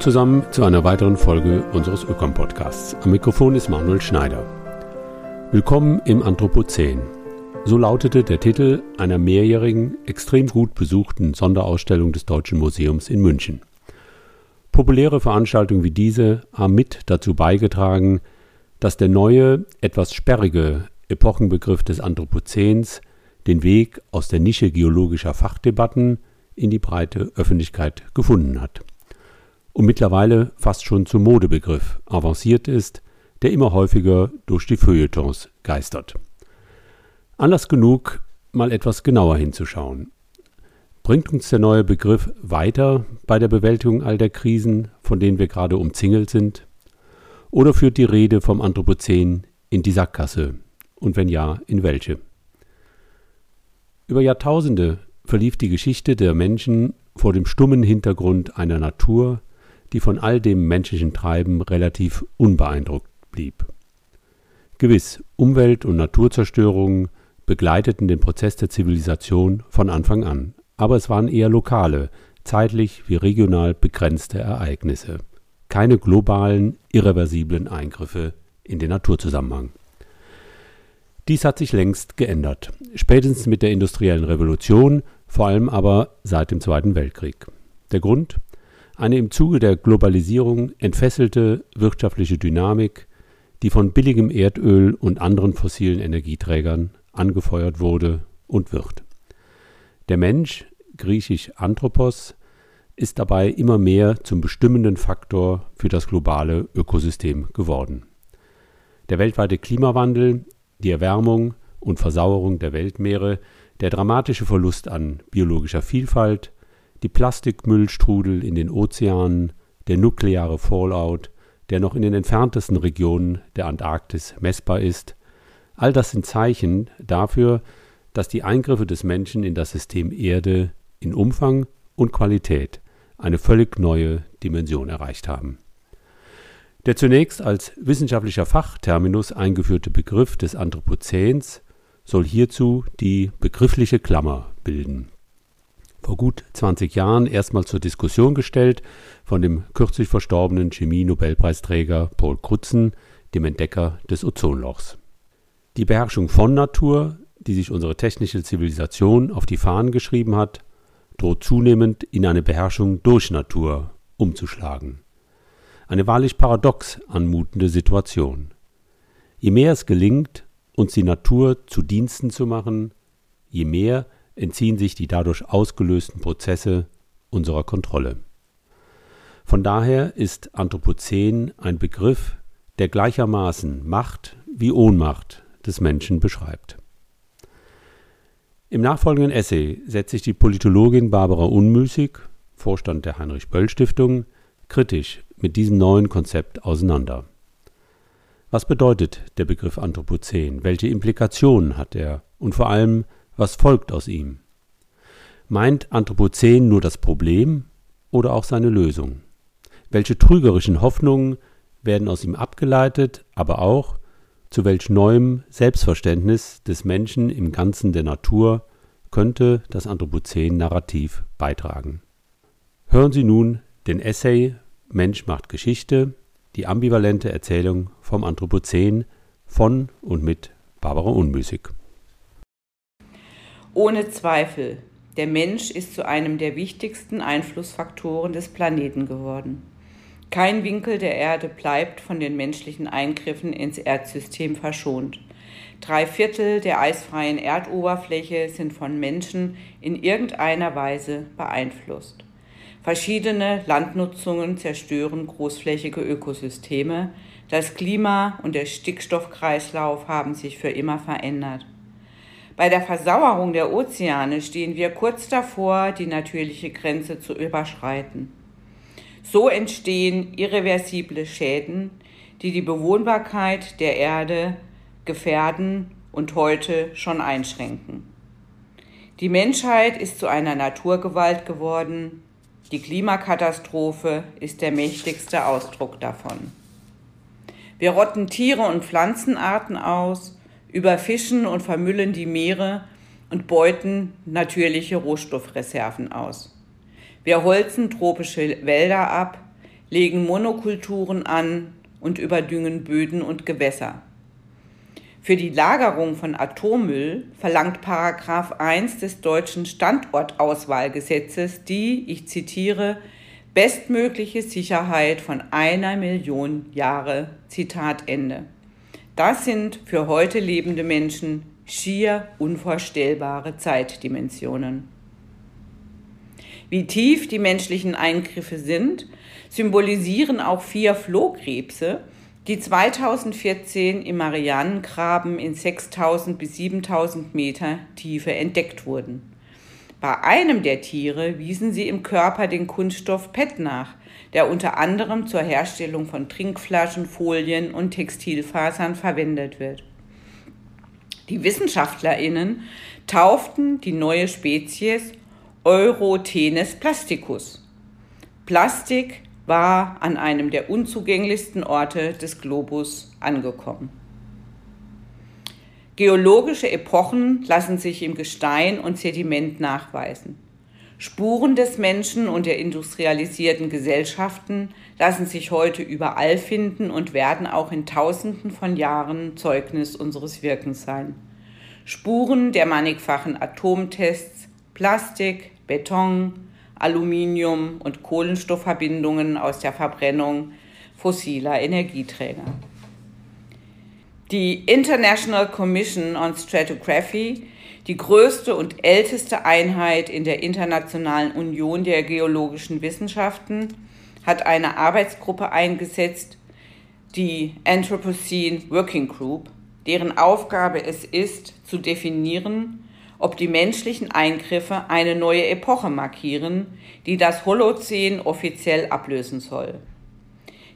Zusammen zu einer weiteren Folge unseres Ökom-Podcasts. Am Mikrofon ist Manuel Schneider. Willkommen im Anthropozän. So lautete der Titel einer mehrjährigen, extrem gut besuchten Sonderausstellung des Deutschen Museums in München. Populäre Veranstaltungen wie diese haben mit dazu beigetragen, dass der neue, etwas sperrige Epochenbegriff des Anthropozäns den Weg aus der Nische geologischer Fachdebatten in die breite Öffentlichkeit gefunden hat und mittlerweile fast schon zum Modebegriff avanciert ist, der immer häufiger durch die Feuilletons geistert. Anlass genug, mal etwas genauer hinzuschauen. Bringt uns der neue Begriff weiter bei der Bewältigung all der Krisen, von denen wir gerade umzingelt sind? Oder führt die Rede vom Anthropozän in die Sackgasse? Und wenn ja, in welche? Über Jahrtausende verlief die Geschichte der Menschen vor dem stummen Hintergrund einer Natur, die von all dem menschlichen Treiben relativ unbeeindruckt blieb. Gewiss, Umwelt- und Naturzerstörungen begleiteten den Prozess der Zivilisation von Anfang an, aber es waren eher lokale, zeitlich wie regional begrenzte Ereignisse, keine globalen, irreversiblen Eingriffe in den Naturzusammenhang. Dies hat sich längst geändert, spätestens mit der industriellen Revolution, vor allem aber seit dem Zweiten Weltkrieg. Der Grund? Eine im Zuge der Globalisierung entfesselte wirtschaftliche Dynamik, die von billigem Erdöl und anderen fossilen Energieträgern angefeuert wurde und wird. Der Mensch, griechisch Anthropos, ist dabei immer mehr zum bestimmenden Faktor für das globale Ökosystem geworden. Der weltweite Klimawandel, die Erwärmung und Versauerung der Weltmeere, der dramatische Verlust an biologischer Vielfalt, die Plastikmüllstrudel in den Ozeanen, der nukleare Fallout, der noch in den entferntesten Regionen der Antarktis messbar ist, all das sind Zeichen dafür, dass die Eingriffe des Menschen in das System Erde in Umfang und Qualität eine völlig neue Dimension erreicht haben. Der zunächst als wissenschaftlicher Fachterminus eingeführte Begriff des Anthropozäns soll hierzu die begriffliche Klammer bilden vor gut 20 Jahren erstmal zur Diskussion gestellt von dem kürzlich verstorbenen Chemie-Nobelpreisträger Paul Crutzen, dem Entdecker des Ozonlochs. Die Beherrschung von Natur, die sich unsere technische Zivilisation auf die Fahnen geschrieben hat, droht zunehmend in eine Beherrschung durch Natur umzuschlagen. Eine wahrlich paradox anmutende Situation. Je mehr es gelingt, uns die Natur zu Diensten zu machen, je mehr entziehen sich die dadurch ausgelösten Prozesse unserer Kontrolle. Von daher ist Anthropozän ein Begriff, der gleichermaßen Macht wie Ohnmacht des Menschen beschreibt. Im nachfolgenden Essay setzt sich die Politologin Barbara Unmüßig, Vorstand der Heinrich Böll Stiftung, kritisch mit diesem neuen Konzept auseinander. Was bedeutet der Begriff Anthropozän? Welche Implikationen hat er? Und vor allem, was folgt aus ihm? Meint Anthropozän nur das Problem oder auch seine Lösung? Welche trügerischen Hoffnungen werden aus ihm abgeleitet, aber auch zu welch neuem Selbstverständnis des Menschen im Ganzen der Natur könnte das Anthropozän-Narrativ beitragen? Hören Sie nun den Essay Mensch macht Geschichte, die ambivalente Erzählung vom Anthropozän von und mit Barbara Unmüßig. Ohne Zweifel, der Mensch ist zu einem der wichtigsten Einflussfaktoren des Planeten geworden. Kein Winkel der Erde bleibt von den menschlichen Eingriffen ins Erdsystem verschont. Drei Viertel der eisfreien Erdoberfläche sind von Menschen in irgendeiner Weise beeinflusst. Verschiedene Landnutzungen zerstören großflächige Ökosysteme. Das Klima und der Stickstoffkreislauf haben sich für immer verändert. Bei der Versauerung der Ozeane stehen wir kurz davor, die natürliche Grenze zu überschreiten. So entstehen irreversible Schäden, die die Bewohnbarkeit der Erde gefährden und heute schon einschränken. Die Menschheit ist zu einer Naturgewalt geworden. Die Klimakatastrophe ist der mächtigste Ausdruck davon. Wir rotten Tiere und Pflanzenarten aus überfischen und vermüllen die Meere und beuten natürliche Rohstoffreserven aus. Wir holzen tropische Wälder ab, legen Monokulturen an und überdüngen Böden und Gewässer. Für die Lagerung von Atommüll verlangt Paragraph 1 des deutschen Standortauswahlgesetzes die, ich zitiere, bestmögliche Sicherheit von einer Million Jahre. Zitat Ende. Das sind für heute lebende Menschen schier unvorstellbare Zeitdimensionen. Wie tief die menschlichen Eingriffe sind, symbolisieren auch vier Flohkrebse, die 2014 im Marianengraben in 6000 bis 7000 Meter Tiefe entdeckt wurden. Bei einem der Tiere wiesen sie im Körper den Kunststoff PET nach, der unter anderem zur Herstellung von Trinkflaschen, Folien und Textilfasern verwendet wird. Die Wissenschaftlerinnen tauften die neue Spezies Eurotenes plasticus. Plastik war an einem der unzugänglichsten Orte des Globus angekommen. Geologische Epochen lassen sich im Gestein und Sediment nachweisen. Spuren des Menschen und der industrialisierten Gesellschaften lassen sich heute überall finden und werden auch in Tausenden von Jahren Zeugnis unseres Wirkens sein. Spuren der mannigfachen Atomtests, Plastik, Beton, Aluminium und Kohlenstoffverbindungen aus der Verbrennung fossiler Energieträger. Die International Commission on Stratigraphy, die größte und älteste Einheit in der Internationalen Union der geologischen Wissenschaften, hat eine Arbeitsgruppe eingesetzt, die Anthropocene Working Group, deren Aufgabe es ist, zu definieren, ob die menschlichen Eingriffe eine neue Epoche markieren, die das Holozän offiziell ablösen soll.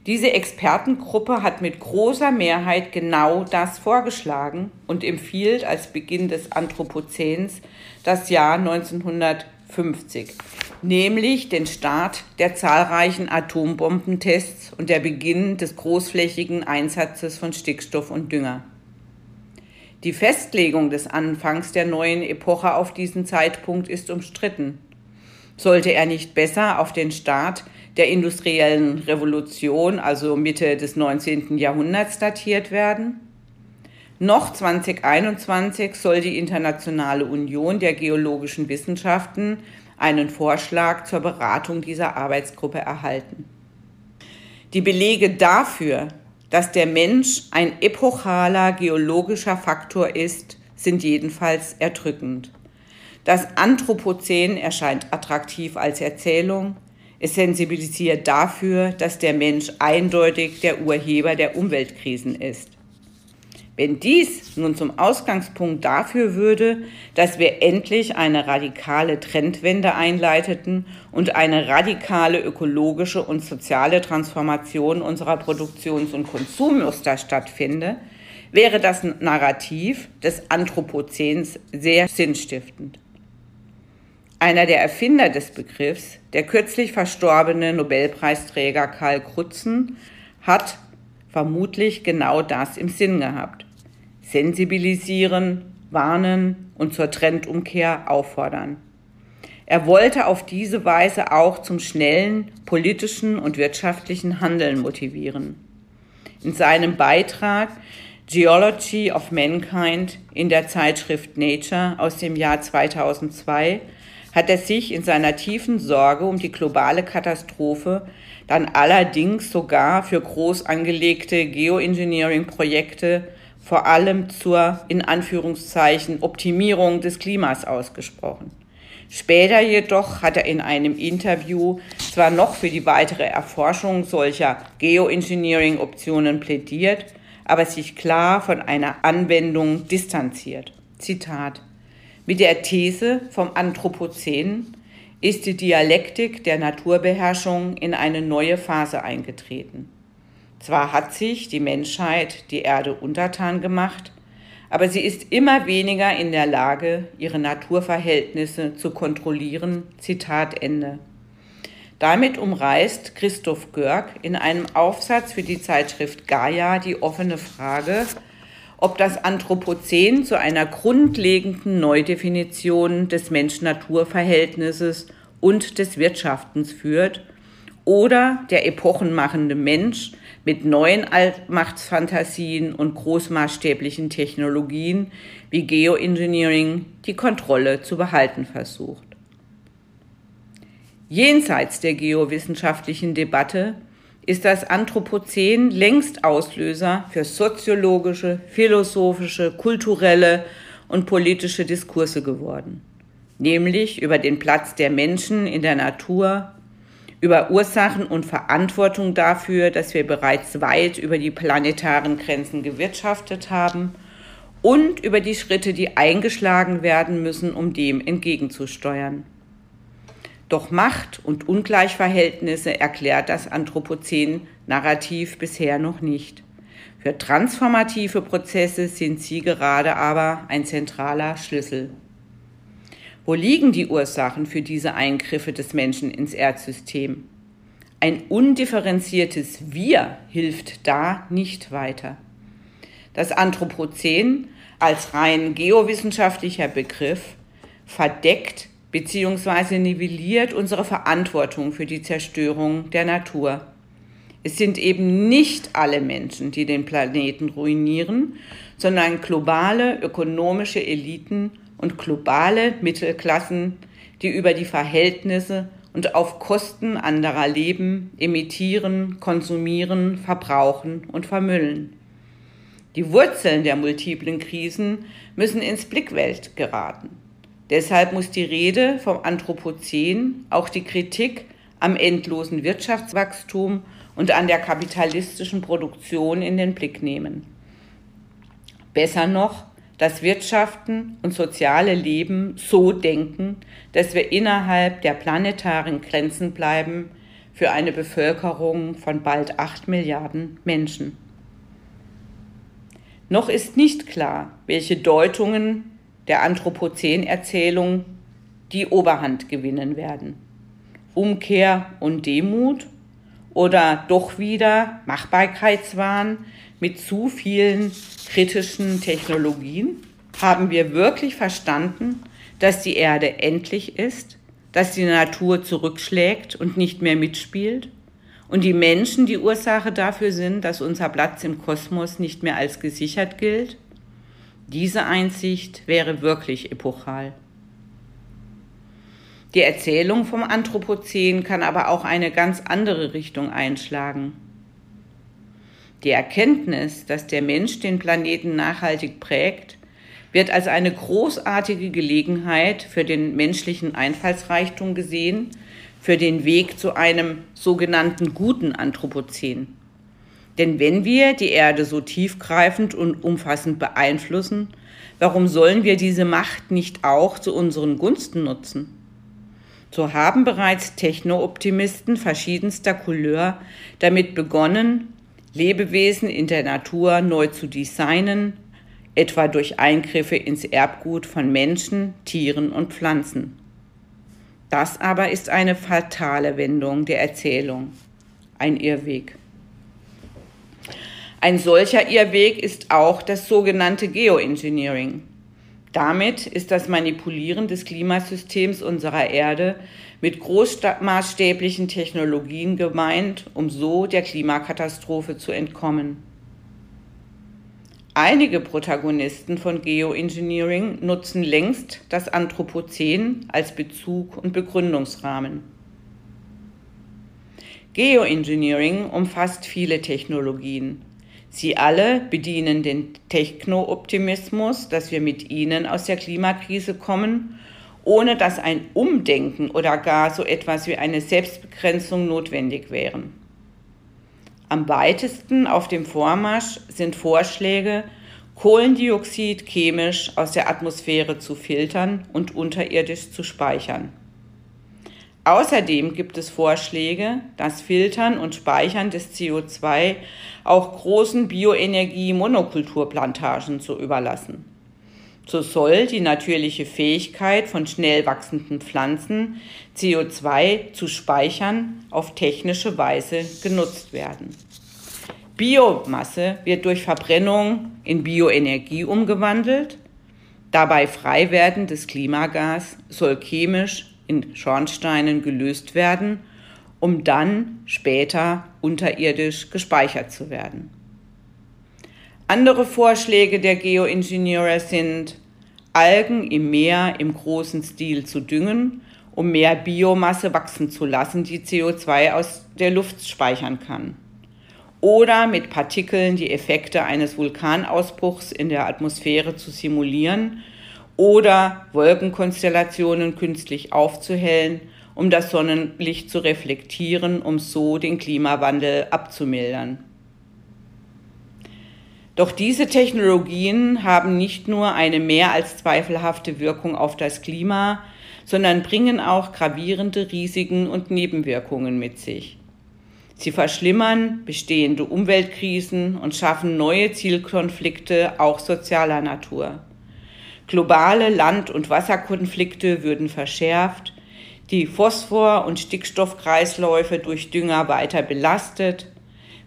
Diese Expertengruppe hat mit großer Mehrheit genau das vorgeschlagen und empfiehlt als Beginn des Anthropozäns das Jahr 1950, nämlich den Start der zahlreichen Atombombentests und der Beginn des großflächigen Einsatzes von Stickstoff und Dünger. Die Festlegung des Anfangs der neuen Epoche auf diesen Zeitpunkt ist umstritten. Sollte er nicht besser auf den Start der industriellen Revolution, also Mitte des 19. Jahrhunderts, datiert werden? Noch 2021 soll die Internationale Union der geologischen Wissenschaften einen Vorschlag zur Beratung dieser Arbeitsgruppe erhalten. Die Belege dafür, dass der Mensch ein epochaler geologischer Faktor ist, sind jedenfalls erdrückend. Das Anthropozän erscheint attraktiv als Erzählung. Es sensibilisiert dafür, dass der Mensch eindeutig der Urheber der Umweltkrisen ist. Wenn dies nun zum Ausgangspunkt dafür würde, dass wir endlich eine radikale Trendwende einleiteten und eine radikale ökologische und soziale Transformation unserer Produktions- und Konsummuster stattfinde, wäre das Narrativ des Anthropozäns sehr sinnstiftend. Einer der Erfinder des Begriffs, der kürzlich verstorbene Nobelpreisträger Karl Krutzen, hat vermutlich genau das im Sinn gehabt sensibilisieren, warnen und zur Trendumkehr auffordern. Er wollte auf diese Weise auch zum schnellen politischen und wirtschaftlichen Handeln motivieren. In seinem Beitrag Geology of Mankind in der Zeitschrift Nature aus dem Jahr 2002 hat er sich in seiner tiefen Sorge um die globale Katastrophe dann allerdings sogar für groß angelegte Geoengineering-Projekte vor allem zur in Anführungszeichen Optimierung des Klimas ausgesprochen. Später jedoch hat er in einem Interview zwar noch für die weitere Erforschung solcher Geoengineering-Optionen plädiert, aber sich klar von einer Anwendung distanziert. Zitat Mit der These vom Anthropozän ist die Dialektik der Naturbeherrschung in eine neue Phase eingetreten. Zwar hat sich die Menschheit die Erde untertan gemacht, aber sie ist immer weniger in der Lage, ihre Naturverhältnisse zu kontrollieren. Zitat Ende. Damit umreißt Christoph Görg in einem Aufsatz für die Zeitschrift Gaia die offene Frage, ob das Anthropozän zu einer grundlegenden Neudefinition des Mensch-Natur-Verhältnisses und des Wirtschaftens führt oder der epochenmachende Mensch mit neuen Allmachtsfantasien und großmaßstäblichen Technologien wie Geoengineering die Kontrolle zu behalten versucht. Jenseits der geowissenschaftlichen Debatte ist das Anthropozän längst Auslöser für soziologische, philosophische, kulturelle und politische Diskurse geworden, nämlich über den Platz der Menschen in der Natur, über Ursachen und Verantwortung dafür, dass wir bereits weit über die planetaren Grenzen gewirtschaftet haben und über die Schritte, die eingeschlagen werden müssen, um dem entgegenzusteuern. Doch Macht und Ungleichverhältnisse erklärt das Anthropozän-Narrativ bisher noch nicht. Für transformative Prozesse sind sie gerade aber ein zentraler Schlüssel. Wo liegen die Ursachen für diese Eingriffe des Menschen ins Erdsystem? Ein undifferenziertes Wir hilft da nicht weiter. Das Anthropozän als rein geowissenschaftlicher Begriff verdeckt bzw. nivelliert unsere Verantwortung für die Zerstörung der Natur. Es sind eben nicht alle Menschen, die den Planeten ruinieren, sondern globale ökonomische Eliten und globale Mittelklassen, die über die Verhältnisse und auf Kosten anderer leben, emittieren, konsumieren, verbrauchen und vermüllen. Die Wurzeln der multiplen Krisen müssen ins Blickfeld geraten. Deshalb muss die Rede vom Anthropozän auch die Kritik am endlosen Wirtschaftswachstum und an der kapitalistischen Produktion in den Blick nehmen. Besser noch, das Wirtschaften und soziale Leben so denken, dass wir innerhalb der planetaren Grenzen bleiben für eine Bevölkerung von bald acht Milliarden Menschen. Noch ist nicht klar, welche Deutungen der Anthropozän-Erzählung die Oberhand gewinnen werden. Umkehr und Demut oder doch wieder Machbarkeitswahn mit zu vielen kritischen Technologien? Haben wir wirklich verstanden, dass die Erde endlich ist, dass die Natur zurückschlägt und nicht mehr mitspielt und die Menschen die Ursache dafür sind, dass unser Platz im Kosmos nicht mehr als gesichert gilt? Diese Einsicht wäre wirklich epochal. Die Erzählung vom Anthropozän kann aber auch eine ganz andere Richtung einschlagen. Die Erkenntnis, dass der Mensch den Planeten nachhaltig prägt, wird als eine großartige Gelegenheit für den menschlichen Einfallsreichtum gesehen, für den Weg zu einem sogenannten guten Anthropozän. Denn wenn wir die Erde so tiefgreifend und umfassend beeinflussen, warum sollen wir diese Macht nicht auch zu unseren Gunsten nutzen? So haben bereits Techno-Optimisten verschiedenster Couleur damit begonnen, Lebewesen in der Natur neu zu designen, etwa durch Eingriffe ins Erbgut von Menschen, Tieren und Pflanzen. Das aber ist eine fatale Wendung der Erzählung, ein Irrweg. Ein solcher Irrweg ist auch das sogenannte Geoengineering. Damit ist das Manipulieren des Klimasystems unserer Erde mit großmaßstäblichen Technologien gemeint, um so der Klimakatastrophe zu entkommen. Einige Protagonisten von Geoengineering nutzen längst das Anthropozän als Bezug und Begründungsrahmen. Geoengineering umfasst viele Technologien, Sie alle bedienen den Techno-Optimismus, dass wir mit ihnen aus der Klimakrise kommen, ohne dass ein Umdenken oder gar so etwas wie eine Selbstbegrenzung notwendig wären. Am weitesten auf dem Vormarsch sind Vorschläge, Kohlendioxid chemisch aus der Atmosphäre zu filtern und unterirdisch zu speichern. Außerdem gibt es Vorschläge, das Filtern und Speichern des CO2 auch großen Bioenergie-Monokulturplantagen zu überlassen. So soll die natürliche Fähigkeit von schnell wachsenden Pflanzen, CO2 zu speichern, auf technische Weise genutzt werden. Biomasse wird durch Verbrennung in Bioenergie umgewandelt. Dabei frei werdendes Klimagas soll chemisch in Schornsteinen gelöst werden um dann später unterirdisch gespeichert zu werden. Andere Vorschläge der Geoingenieure sind, Algen im Meer im großen Stil zu düngen, um mehr Biomasse wachsen zu lassen, die CO2 aus der Luft speichern kann. Oder mit Partikeln die Effekte eines Vulkanausbruchs in der Atmosphäre zu simulieren oder Wolkenkonstellationen künstlich aufzuhellen, um das Sonnenlicht zu reflektieren, um so den Klimawandel abzumildern. Doch diese Technologien haben nicht nur eine mehr als zweifelhafte Wirkung auf das Klima, sondern bringen auch gravierende Risiken und Nebenwirkungen mit sich. Sie verschlimmern bestehende Umweltkrisen und schaffen neue Zielkonflikte auch sozialer Natur. Globale Land- und Wasserkonflikte würden verschärft, die Phosphor- und Stickstoffkreisläufe durch Dünger weiter belastet,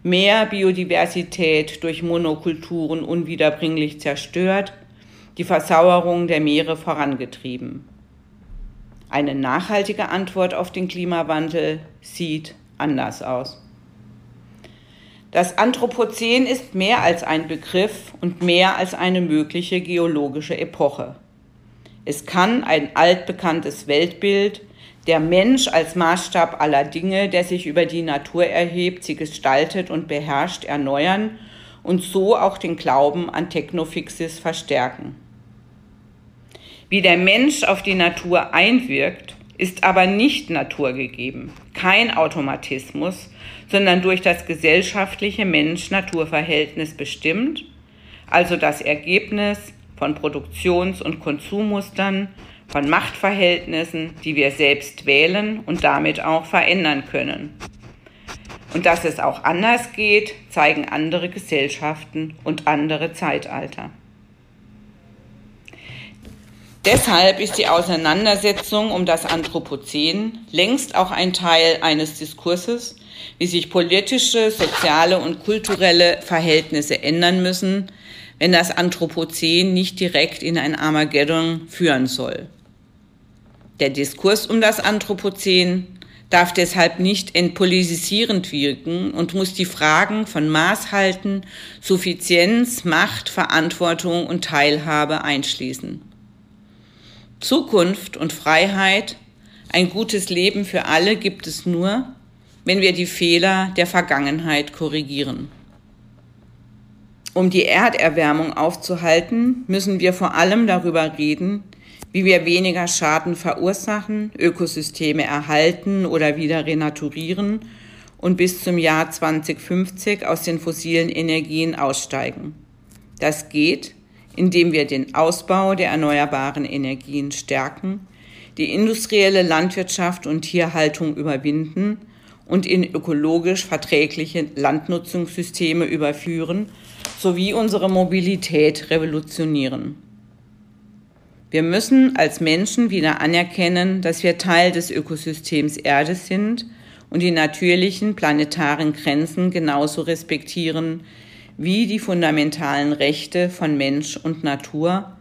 mehr Biodiversität durch Monokulturen unwiederbringlich zerstört, die Versauerung der Meere vorangetrieben. Eine nachhaltige Antwort auf den Klimawandel sieht anders aus. Das Anthropozän ist mehr als ein Begriff und mehr als eine mögliche geologische Epoche. Es kann ein altbekanntes Weltbild, der Mensch als Maßstab aller Dinge, der sich über die Natur erhebt, sie gestaltet und beherrscht, erneuern und so auch den Glauben an Technofixis verstärken. Wie der Mensch auf die Natur einwirkt, ist aber nicht naturgegeben, kein Automatismus, sondern durch das gesellschaftliche Mensch-Natur-Verhältnis bestimmt, also das Ergebnis von Produktions- und Konsummustern, von Machtverhältnissen, die wir selbst wählen und damit auch verändern können. Und dass es auch anders geht, zeigen andere Gesellschaften und andere Zeitalter. Deshalb ist die Auseinandersetzung um das Anthropozän längst auch ein Teil eines Diskurses, wie sich politische, soziale und kulturelle Verhältnisse ändern müssen, wenn das Anthropozän nicht direkt in ein Armageddon führen soll. Der Diskurs um das Anthropozän darf deshalb nicht entpolitisierend wirken und muss die Fragen von Maßhalten, Suffizienz, Macht, Verantwortung und Teilhabe einschließen. Zukunft und Freiheit, ein gutes Leben für alle gibt es nur, wenn wir die Fehler der Vergangenheit korrigieren. Um die Erderwärmung aufzuhalten, müssen wir vor allem darüber reden, wie wir weniger Schaden verursachen, Ökosysteme erhalten oder wieder renaturieren und bis zum Jahr 2050 aus den fossilen Energien aussteigen. Das geht, indem wir den Ausbau der erneuerbaren Energien stärken, die industrielle Landwirtschaft und Tierhaltung überwinden und in ökologisch verträgliche Landnutzungssysteme überführen sowie unsere Mobilität revolutionieren. Wir müssen als Menschen wieder anerkennen, dass wir Teil des Ökosystems Erde sind und die natürlichen planetaren Grenzen genauso respektieren wie die fundamentalen Rechte von Mensch und Natur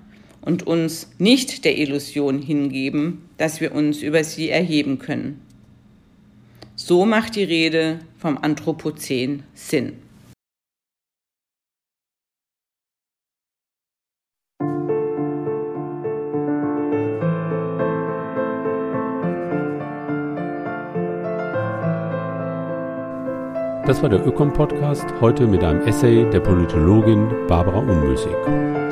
und uns nicht der Illusion hingeben, dass wir uns über sie erheben können. So macht die Rede vom Anthropozän Sinn. Das war der Ökom-Podcast, heute mit einem Essay der Politologin Barbara Unmüßig.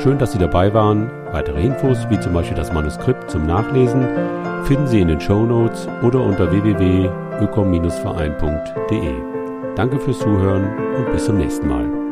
Schön, dass Sie dabei waren. Weitere Infos, wie zum Beispiel das Manuskript zum Nachlesen, finden Sie in den Show Notes oder unter www.ökom-verein.de. Danke fürs Zuhören und bis zum nächsten Mal.